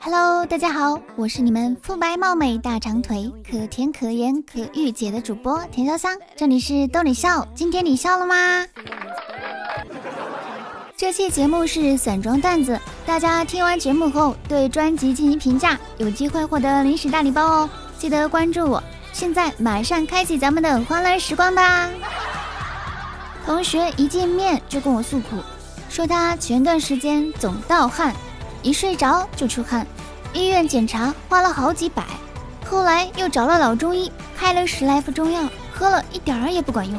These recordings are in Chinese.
Hello，大家好，我是你们肤白貌美、大长腿、可甜可盐可御姐的主播田潇湘，这里是逗你笑，今天你笑了吗？这期节目是散装段子，大家听完节目后对专辑进行评价，有机会获得零食大礼包哦，记得关注我。现在马上开启咱们的欢乐时光吧。同学一见面就跟我诉苦，说他前段时间总盗汗。一睡着就出汗，医院检查花了好几百，后来又找了老中医开了十来副中药，喝了一点儿也不管用，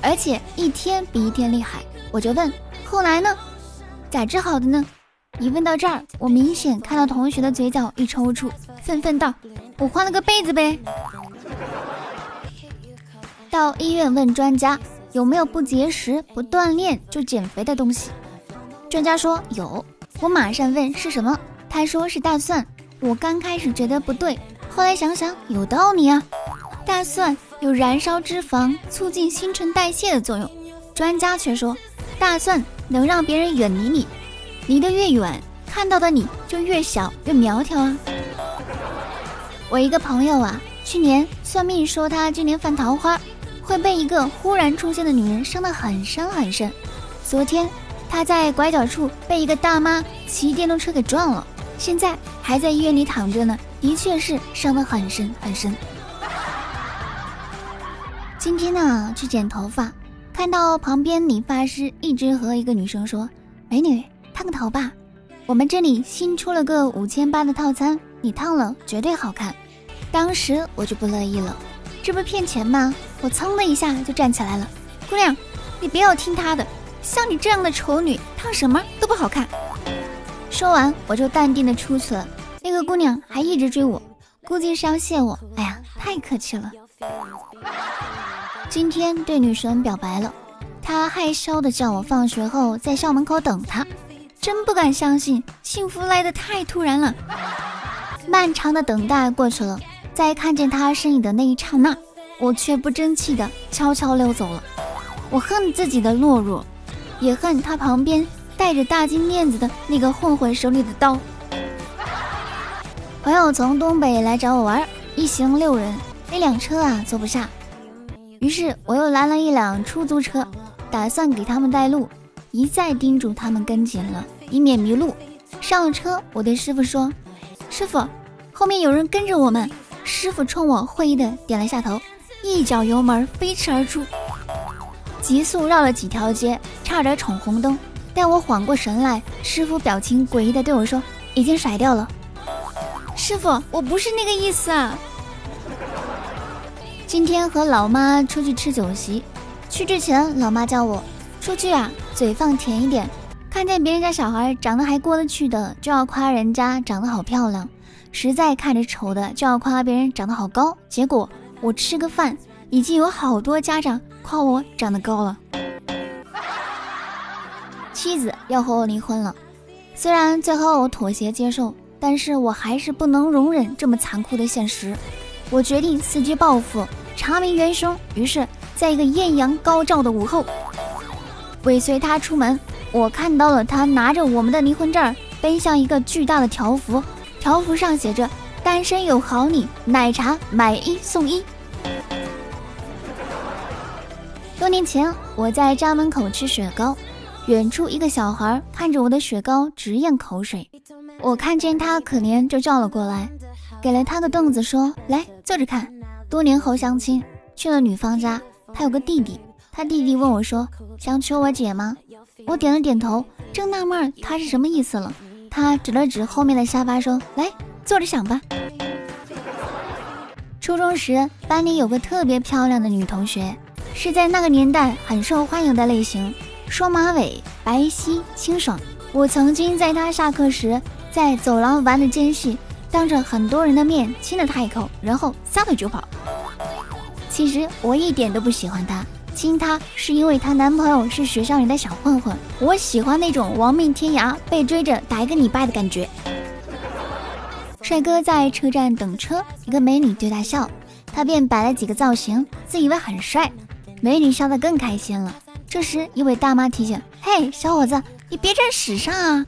而且一天比一天厉害。我就问后来呢？咋治好的呢？一问到这儿，我明显看到同学的嘴角一抽搐，愤愤道：“我换了个被子呗。”到医院问专家有没有不节食、不锻炼就减肥的东西，专家说有。我马上问是什么，他说是大蒜。我刚开始觉得不对，后来想想有道理啊。大蒜有燃烧脂肪、促进新陈代谢的作用。专家却说大蒜能让别人远离你，离得越远，看到的你就越小越苗条啊。我一个朋友啊，去年算命说他今年犯桃花，会被一个忽然出现的女人伤得很深很深。昨天。他在拐角处被一个大妈骑电动车给撞了，现在还在医院里躺着呢。的确是伤得很深很深。今天呢，去剪头发，看到旁边理发师一直和一个女生说：“美女，烫个头吧，我们这里新出了个五千八的套餐，你烫了绝对好看。”当时我就不乐意了，这不骗钱吗？我噌的一下就站起来了，姑娘，你不要听他的。像你这样的丑女，烫什么都不好看。说完，我就淡定的出去了。那个姑娘还一直追我，估计是要谢我。哎呀，太客气了。今天对女神表白了，她害羞的叫我放学后在校门口等她。真不敢相信，幸福来的太突然了。漫长的等待过去了，在看见她身影的那一刹那，我却不争气的悄悄溜走了。我恨自己的懦弱。也恨他旁边带着大金链子的那个混混手里的刀。朋友从东北来找我玩，一行六人，那辆车啊坐不下，于是我又拦了一辆出租车，打算给他们带路，一再叮嘱他们跟紧了，以免迷路。上了车，我对师傅说：“师傅，后面有人跟着我们。”师傅冲我会意的点了下头，一脚油门飞驰而出。急速绕了几条街，差点闯红灯。待我缓过神来，师傅表情诡异的对我说：“已经甩掉了。”师傅，我不是那个意思啊。今天和老妈出去吃酒席，去之前老妈叫我出去啊，嘴放甜一点。看见别人家小孩长得还过得去的，就要夸人家长得好漂亮；实在看着丑的，就要夸别人长得好高。结果我吃个饭，已经有好多家长。夸我长得高了，妻子要和我离婚了。虽然最后我妥协接受，但是我还是不能容忍这么残酷的现实。我决定伺机报复，查明元凶。于是，在一个艳阳高照的午后，尾随他出门。我看到了他拿着我们的离婚证，奔向一个巨大的条幅，条幅上写着：“单身有好礼，奶茶买一送一。”多年前，我在家门口吃雪糕，远处一个小孩看着我的雪糕直咽口水。我看见他可怜，就叫了过来，给了他个凳子，说：“来坐着看。”多年后相亲去了女方家，他有个弟弟，他弟弟问我说：“想娶我姐吗？”我点了点头，正纳闷他是什么意思了。他指了指后面的沙发，说：“来坐着想吧。”初中时，班里有个特别漂亮的女同学。是在那个年代很受欢迎的类型，双马尾、白皙清爽。我曾经在她下课时在走廊玩的间隙，当着很多人的面亲了她一口，然后撒腿就跑。其实我一点都不喜欢她，亲她是因为她男朋友是学校里的小混混，我喜欢那种亡命天涯被追着打一个礼拜的感觉。帅哥在车站等车，一个美女对他笑，他便摆了几个造型，自以为很帅。美女笑得更开心了。这时，一位大妈提醒：“嘿，小伙子，你别站屎上啊！”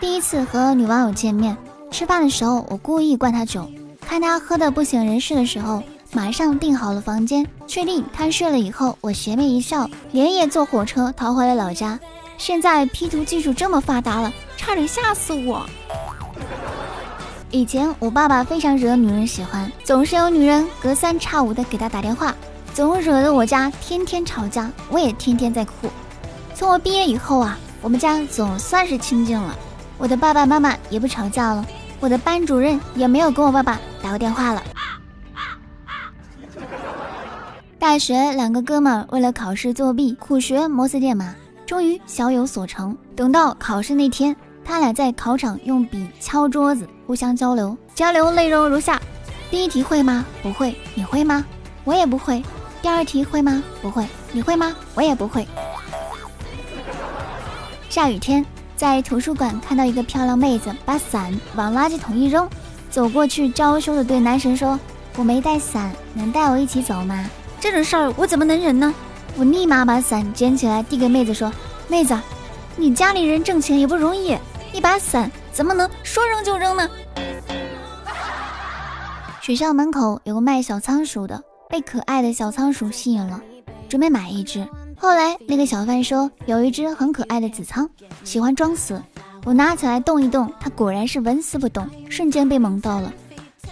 第一次和女网友见面，吃饭的时候我故意灌她酒，看她喝的不省人事的时候，马上订好了房间，确定她睡了以后，我邪魅一笑，连夜坐火车逃回了老家。现在 P 图技术这么发达了，差点吓死我。以前我爸爸非常惹女人喜欢，总是有女人隔三差五的给他打电话，总惹得我家天天吵架，我也天天在哭。从我毕业以后啊，我们家总算是清静了，我的爸爸妈妈也不吵架了，我的班主任也没有跟我爸爸打过电话了。大学两个哥们儿为了考试作弊，苦学摩斯电码，终于小有所成。等到考试那天。他俩在考场用笔敲桌子，互相交流。交流内容如下：第一题会吗？不会。你会吗？我也不会。第二题会吗？不会。你会吗？我也不会。下雨天，在图书馆看到一个漂亮妹子把伞往垃圾桶一扔，走过去娇羞的对男神说：“我没带伞，能带我一起走吗？”这种事儿我怎么能忍呢？我立马把伞捡起来递给妹子说：“妹子，你家里人挣钱也不容易。”一把伞怎么能说扔就扔呢？学校门口有个卖小仓鼠的，被可爱的小仓鼠吸引了，准备买一只。后来那个小贩说有一只很可爱的紫仓，喜欢装死。我拿起来动一动，它果然是纹丝不动，瞬间被萌到了。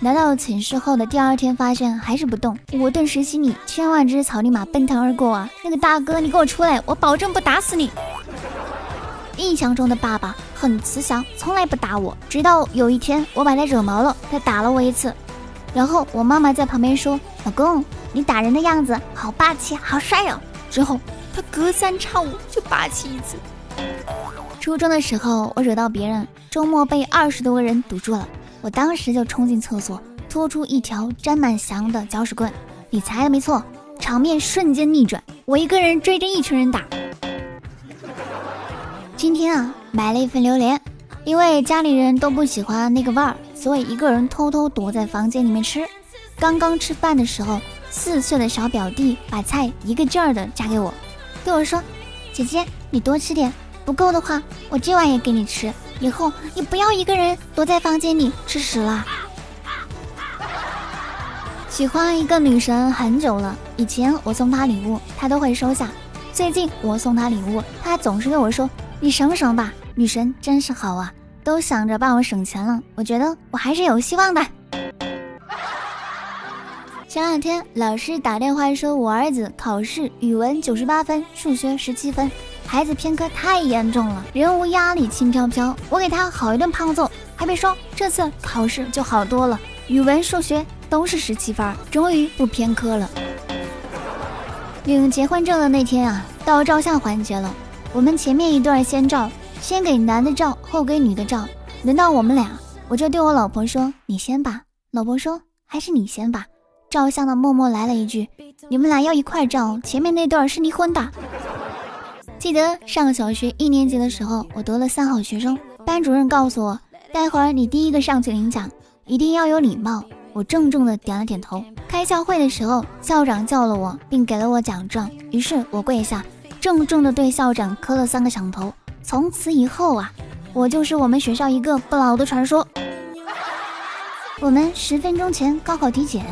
来到寝室后的第二天，发现还是不动，我顿时心里千万只草泥马奔腾而过啊！那个大哥，你给我出来，我保证不打死你。印象中的爸爸很慈祥，从来不打我。直到有一天我把他惹毛了，他打了我一次。然后我妈妈在旁边说：“老公，你打人的样子好霸气，好帅哦。”之后他隔三差五就霸气一次。初中的时候我惹到别人，周末被二十多个人堵住了，我当时就冲进厕所，拖出一条沾满翔的搅屎棍。你猜的没错，场面瞬间逆转，我一个人追着一群人打。今天啊，买了一份榴莲，因为家里人都不喜欢那个味儿，所以一个人偷偷躲在房间里面吃。刚刚吃饭的时候，四岁的小表弟把菜一个劲儿的夹给我，对我说：“姐姐，你多吃点，不够的话，我今晚也给你吃。以后你不要一个人躲在房间里吃屎了。”喜欢一个女神很久了，以前我送她礼物，她都会收下。最近我送她礼物，她总是对我说。你省省吧，女神真是好啊，都想着帮我省钱了。我觉得我还是有希望的。前两天老师打电话说，我儿子考试语文九十八分，数学十七分，孩子偏科太严重了，人无压力轻飘飘。我给他好一顿胖揍，还别说，这次考试就好多了，语文、数学都是十七分，终于不偏科了。领结婚证的那天啊，到照相环节了。我们前面一段先照，先给男的照，后给女的照。轮到我们俩，我就对我老婆说：“你先吧。”老婆说：“还是你先吧。”照相的默默来了一句：“你们俩要一块照，前面那段是离婚的。”记得上小学一年级的时候，我得了三好学生，班主任告诉我：“待会儿你第一个上去领奖，一定要有礼貌。”我郑重的点了点头。开校会的时候，校长叫了我，并给了我奖状，于是我跪下。郑重的对校长磕了三个响头。从此以后啊，我就是我们学校一个不老的传说。我们十分钟前高考体检，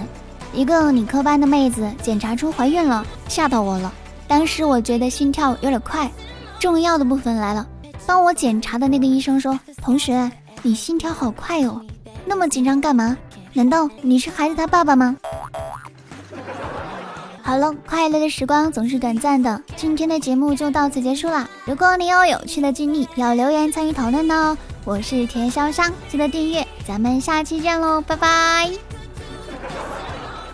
一个理科班的妹子检查出怀孕了，吓到我了。当时我觉得心跳有点快。重要的部分来了，帮我检查的那个医生说：“同学，你心跳好快哦，那么紧张干嘛？难道你是孩子他爸爸吗？”好了，快乐的时光总是短暂的，今天的节目就到此结束了。如果你有有趣的经历，要留言参与讨论哦。我是田潇湘，记得订阅，咱们下期见喽，拜拜。